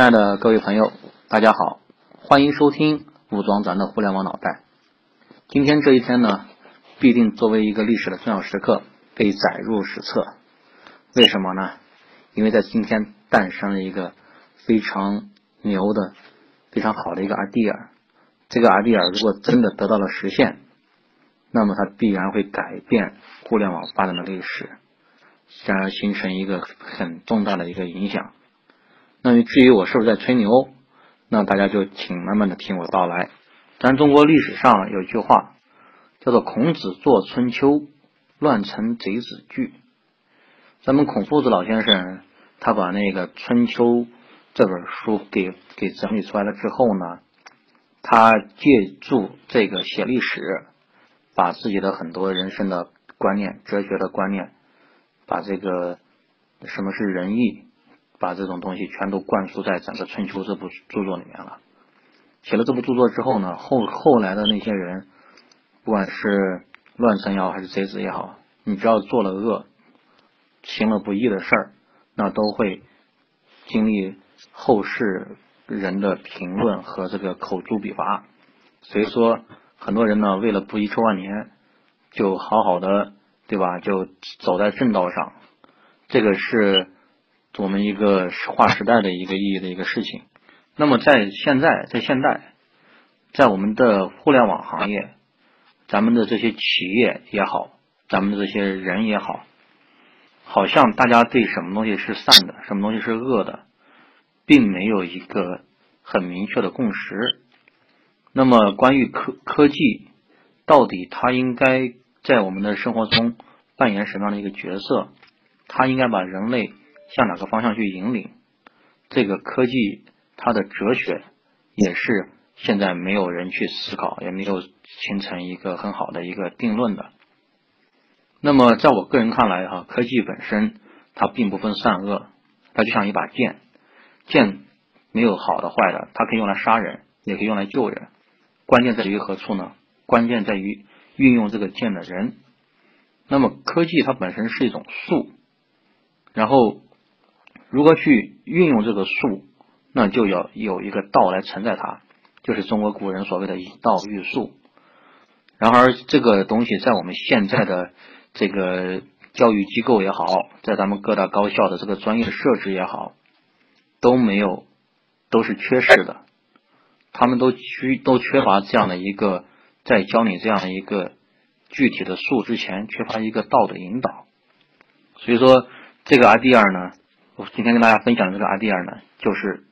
亲爱的各位朋友，大家好，欢迎收听武装咱的互联网脑袋。今天这一天呢，必定作为一个历史的重要时刻被载入史册。为什么呢？因为在今天诞生了一个非常牛的、非常好的一个 idea。这个 idea 如果真的得到了实现，那么它必然会改变互联网发展的历史，将而形成一个很重大的一个影响。那么至于我是不是在吹牛，那大家就请慢慢的听我道来。咱中国历史上有一句话，叫做“孔子作春秋，乱臣贼子惧”。咱们孔夫子老先生，他把那个《春秋》这本书给给整理出来了之后呢，他借助这个写历史，把自己的很多人生的观念、哲学的观念，把这个什么是仁义。把这种东西全都灌输在整个《春秋》这部著作里面了。写了这部著作之后呢，后后来的那些人，不管是乱臣也好，还是贼子也好，你只要做了恶，行了不义的事儿，那都会经历后世人的评论和这个口诛笔伐。所以说，很多人呢，为了不遗臭万年，就好好的，对吧？就走在正道上。这个是。我们一个划时代的一个意义的一个事情。那么在现在，在现代，在我们的互联网行业，咱们的这些企业也好，咱们的这些人也好，好像大家对什么东西是善的，什么东西是恶的，并没有一个很明确的共识。那么关于科科技，到底它应该在我们的生活中扮演什么样的一个角色？它应该把人类向哪个方向去引领？这个科技它的哲学也是现在没有人去思考，也没有形成一个很好的一个定论的。那么在我个人看来，哈，科技本身它并不分善恶，它就像一把剑，剑没有好的坏的，它可以用来杀人，也可以用来救人。关键在于何处呢？关键在于运用这个剑的人。那么科技它本身是一种术，然后。如何去运用这个术，那就要有一个道来承载它，就是中国古人所谓的以道驭术。然而，这个东西在我们现在的这个教育机构也好，在咱们各大高校的这个专业设置也好，都没有，都是缺失的。他们都缺都缺乏这样的一个，在教你这样的一个具体的术之前，缺乏一个道的引导。所以说，这个 idea 呢。今天跟大家分享的这个 idea 呢，就是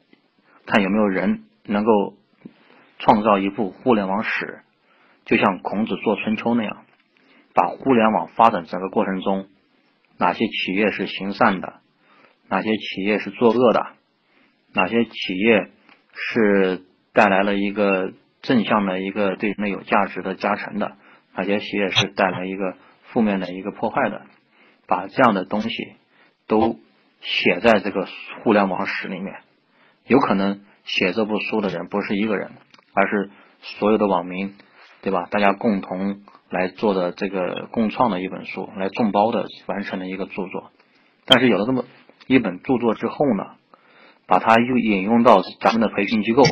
看有没有人能够创造一部互联网史，就像孔子做春秋那样，把互联网发展整个过程中，哪些企业是行善的，哪些企业是作恶的，哪些企业是带来了一个正向的一个对人类有价值的加成的，哪些企业是带来一个负面的一个破坏的，把这样的东西都。写在这个互联网史里面，有可能写这部书的人不是一个人，而是所有的网民，对吧？大家共同来做的这个共创的一本书，来众包的完成的一个著作。但是有了这么一本著作之后呢，把它又引用到咱们的培训机构，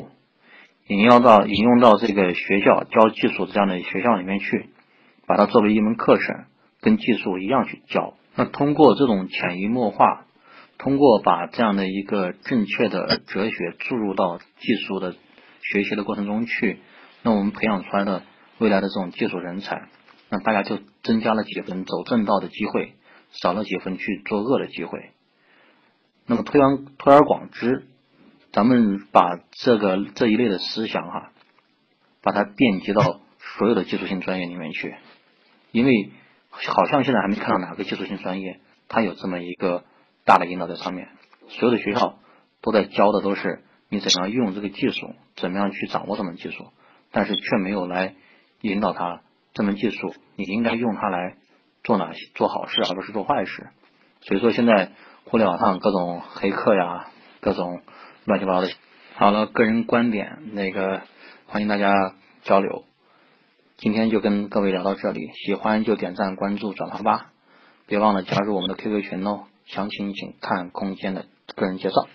引用到引用到这个学校教技术这样的学校里面去，把它作为一门课程，跟技术一样去教。那通过这种潜移默化。通过把这样的一个正确的哲学注入到技术的学习的过程中去，那我们培养出来的未来的这种技术人才，那大家就增加了几分走正道的机会，少了几分去作恶的机会。那么推而推而广之，咱们把这个这一类的思想哈，把它遍及到所有的技术性专业里面去，因为好像现在还没看到哪个技术性专业它有这么一个。大的引导在上面，所有的学校都在教的都是你怎样用这个技术，怎么样去掌握这门技术，但是却没有来引导他这门技术你应该用它来做哪些做好事，而不是做坏事。所以说现在互联网上各种黑客呀，各种乱七八糟的。好了，个人观点，那个欢迎大家交流。今天就跟各位聊到这里，喜欢就点赞、关注、转发吧，别忘了加入我们的 QQ 群哦。详情请看空间的个人介绍。